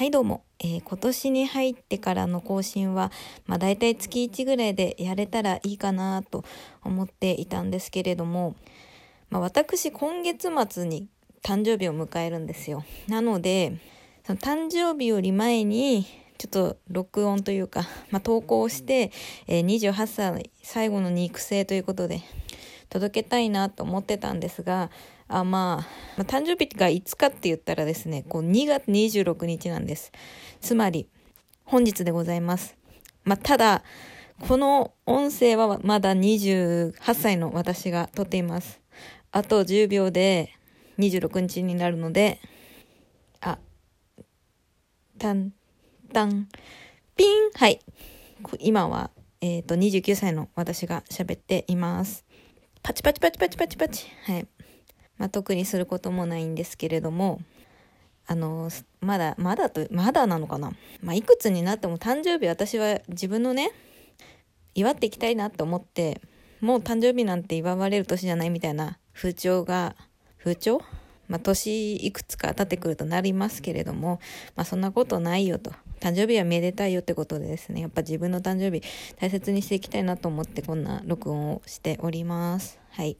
はいどうも、えー今年に入ってからの更新は、まあ大体月1ぐらいでやれたらいいかなと思っていたんですけれども、まあ私今月末に誕生日を迎えるんですよ。なので、その誕生日より前に、ちょっと録音というか、まあ投稿して、えー28歳最後の肉声ということで、届けたいなと思ってたんですが、あまあ、まあ誕生日がいつかって言ったらですね、こう2月26日なんです。つまり、本日でございます。まあ、ただ、この音声はまだ28歳の私が撮っています。あと10秒で26日になるので、あ、たん、たん、ピンはい。今は、えっ、と、29歳の私が喋っています。パチパチパチパチパチパチ。はい。まあ、特にすることもないんですけれども、あの、まだ、まだと、まだなのかな？まあ、いくつになっても誕生日私は自分のね、祝っていきたいなと思って、もう誕生日なんて祝われる年じゃないみたいな風潮が、風潮？まあ、年いくつか経ってくるとなりますけれども、まあ、そんなことないよと。誕生日はめでたいよってことでですね、やっぱ自分の誕生日大切にしていきたいなと思ってこんな録音をしております。はい。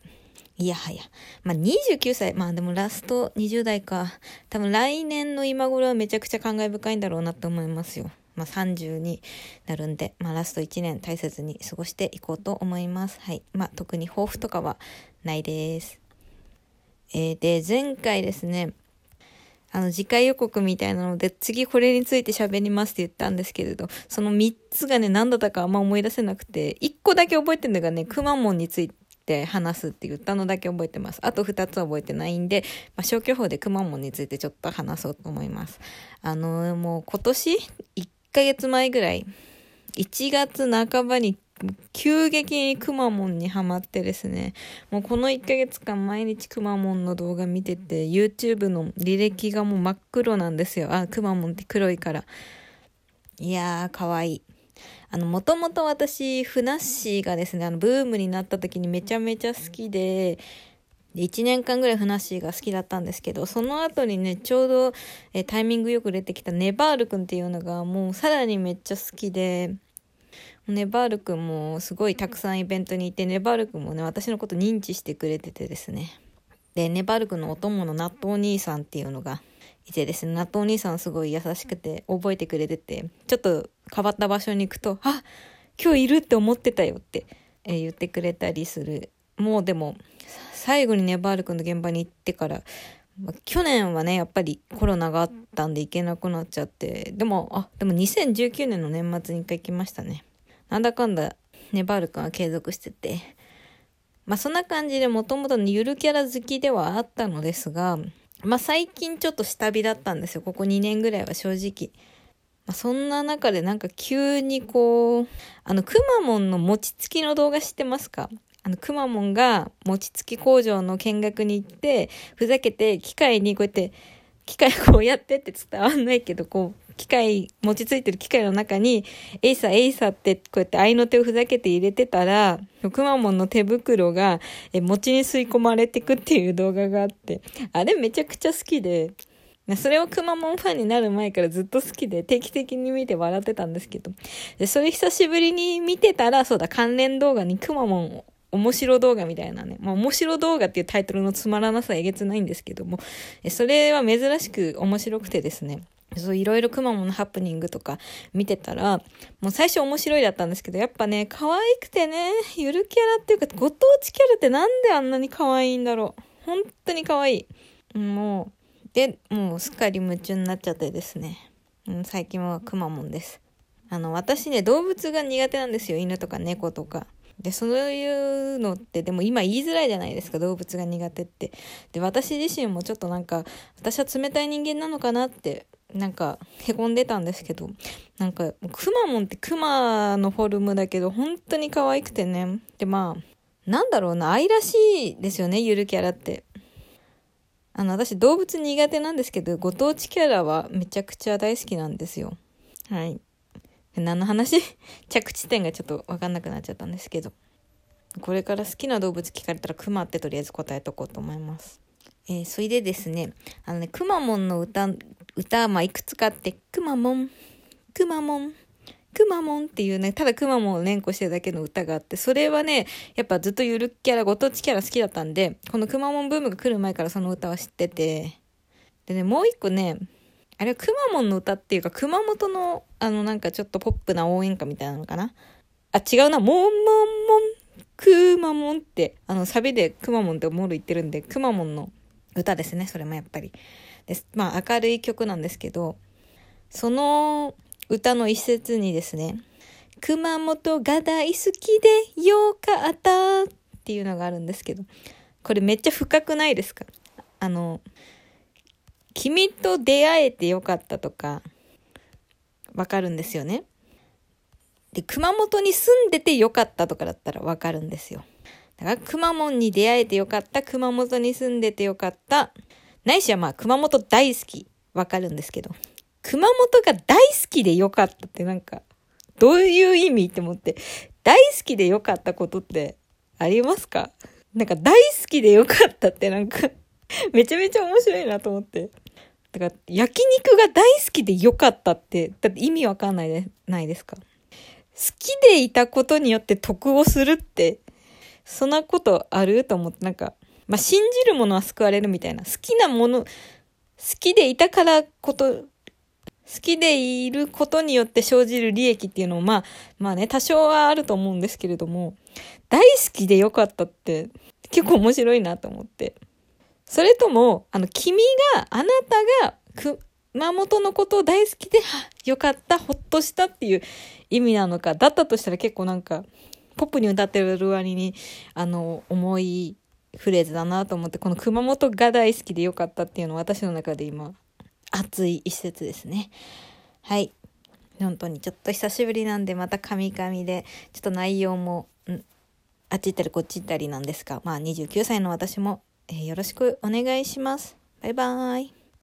いやはや。まあ、29歳。まあでもラスト20代か。多分来年の今頃はめちゃくちゃ感慨深いんだろうなと思いますよ。まあ30になるんで、まあラスト1年大切に過ごしていこうと思います。はい。まあ特に抱負とかはないです。えーで、前回ですね、あの、次回予告みたいなので、次これについて喋りますって言ったんですけれど、その3つがね、何だったかあんま思い出せなくて、1個だけ覚えてるのがね、くまモンについて話すって言ったのだけ覚えてます。あと2つ覚えてないんで、まあ、消去法でくまモンについてちょっと話そうと思います。あのもう今年、1ヶ月前ぐらい、1月半ばに急激にくまモンにハマってですね、もうこの1ヶ月間毎日くまモンの動画見てて、YouTube の履歴がもう真っ黒なんですよ。あ、くまモンって黒いから。いやー、かわいい。あの、もともと私、ふなっしーがですね、あの、ブームになった時にめちゃめちゃ好きで、で1年間ぐらいふなっしーが好きだったんですけど、その後にね、ちょうどえタイミングよく出てきたネバールくんっていうのがもうさらにめっちゃ好きで、ネバールくんもすごいたくさんイベントに行って、ネバールくんもね、私のこと認知してくれててですね。で、ネバールくんのお供の納豆兄さんっていうのがいてですね、納豆兄さんすごい優しくて覚えてくれてて、ちょっと変わった場所に行くと、あ今日いるって思ってたよって、えー言ってくれたりする。もうでも、最後にネバールくんの現場に行ってから、ま去年はね、やっぱりコロナがあったんで行けなくなっちゃって、でも、あ、でも2019年の年末に一回行きましたね。なんだかんだ、ネバールくんは継続してて、まあそんな感じでもともとゆるキャラ好きではあったのですが、まあ最近ちょっと下火だったんですよ。ここ2年ぐらいは正直。まあ、そんな中でなんか急にこう、あの、くまモンの餅つきの動画知ってますか？あの、くまモンが餅つき工場の見学に行って、ふざけて機械にこうやって、機械こうやってって伝わんないけど、こう、機械、餅ついてる機械の中に、エイサ、エイサってこうやって合いの手をふざけて入れてたら、くまモンの手袋が、え、餅に吸い込まれてくっていう動画があって、あれめちゃくちゃ好きで、それをくまモンファンになる前からずっと好きで定期的に見て笑ってたんですけど、でそれ久しぶりに見てたら、そうだ、関連動画にくまモン面白動画みたいなね。まあ面白動画っていうタイトルのつまらなさえげつないんですけども、それは珍しく面白くてですね。そういろいろくまモンのハプニングとか見てたら、もう最初面白いだったんですけど、やっぱね、可愛くてね、ゆるキャラっていうか、ご当地キャラってなんであんなに可愛いんだろう。本当に可愛い。もう、で、もうすっかり夢中になっちゃってですね。うん、最近はくまモンです。あの、私ね、動物が苦手なんですよ。犬とか猫とか。で、そういうのって、でも今言いづらいじゃないですか、動物が苦手って。で、私自身もちょっとなんか、私は冷たい人間なのかなって、なんか、へこんでたんですけど、なんか、くまモンってクマのフォルムだけど、本当に可愛くてね。で、まあ、なんだろうな、愛らしいですよね、ゆるキャラって。あの、私動物苦手なんですけど、ご当地キャラはめちゃくちゃ大好きなんですよ。はい。何の話？着地点がちょっとわかんなくなっちゃったんですけど。これから好きな動物聞かれたらクマってとりあえず答えとこうと思います。えーそれでですね、あのね、くまモンの歌歌まあいくつかあって、くまモン、くまモン、くまモンっていうね、ただくまモンを連呼してるだけの歌があって、それはね、やっぱずっとゆるキャラ、ご当地キャラ好きだったんで、このくまモンブームが来る前からその歌は知ってて、でね、もう一個ね、あれはくまモンの歌っていうか、熊本の、あのなんかちょっとポップな応援歌みたいなのかな？あ、違うな、モンモンモン、くまモンって、あのサビでくまモンってモール言ってるんで、くまモンの歌ですね、それもやっぱり。です。まあ明るい曲なんですけど、その歌の一節にですね、熊本が大好きでよかったっていうのがあるんですけど、これめっちゃ深くないですか？あの、君と出会えてよかったとか、わかるんですよね。で、熊本に住んでてよかったとかだったらわかるんですよ。だから、熊本に出会えてよかった、熊本に住んでてよかった、ないしはまあ、熊本大好き、わかるんですけど、熊本が大好きでよかったってなんか、どういう意味って思って、大好きでよかったことってありますか？なんか大好きでよかったってなんか めちゃめちゃ面白いなと思って。だから、焼肉が大好きでよかったって、だって意味わかんないで、ないですか？好きでいたことによって得をするって、そんなことある？と思って、なんか、まあ、信じるものは救われるみたいな。好きなもの、好きでいたからこと、好きでいることによって生じる利益っていうのも、まあ、まあね、多少はあると思うんですけれども、大好きでよかったって結構面白いなと思って。それとも、あの、君が、あなたが、熊本のことを大好きで、よかった、ほっとしたっていう意味なのか、だったとしたら結構なんか、ポップに歌ってる割に、あの、重いフレーズだなと思って、この熊本が大好きでよかったっていうのは私の中で今、熱い一節ですね。はい。本当にちょっと久しぶりなんでまたカミカミでちょっと内容も、んあっち行ったりこっち行ったりなんですがまあ29歳の私も、えー、よろしくお願いします。バイバーイ。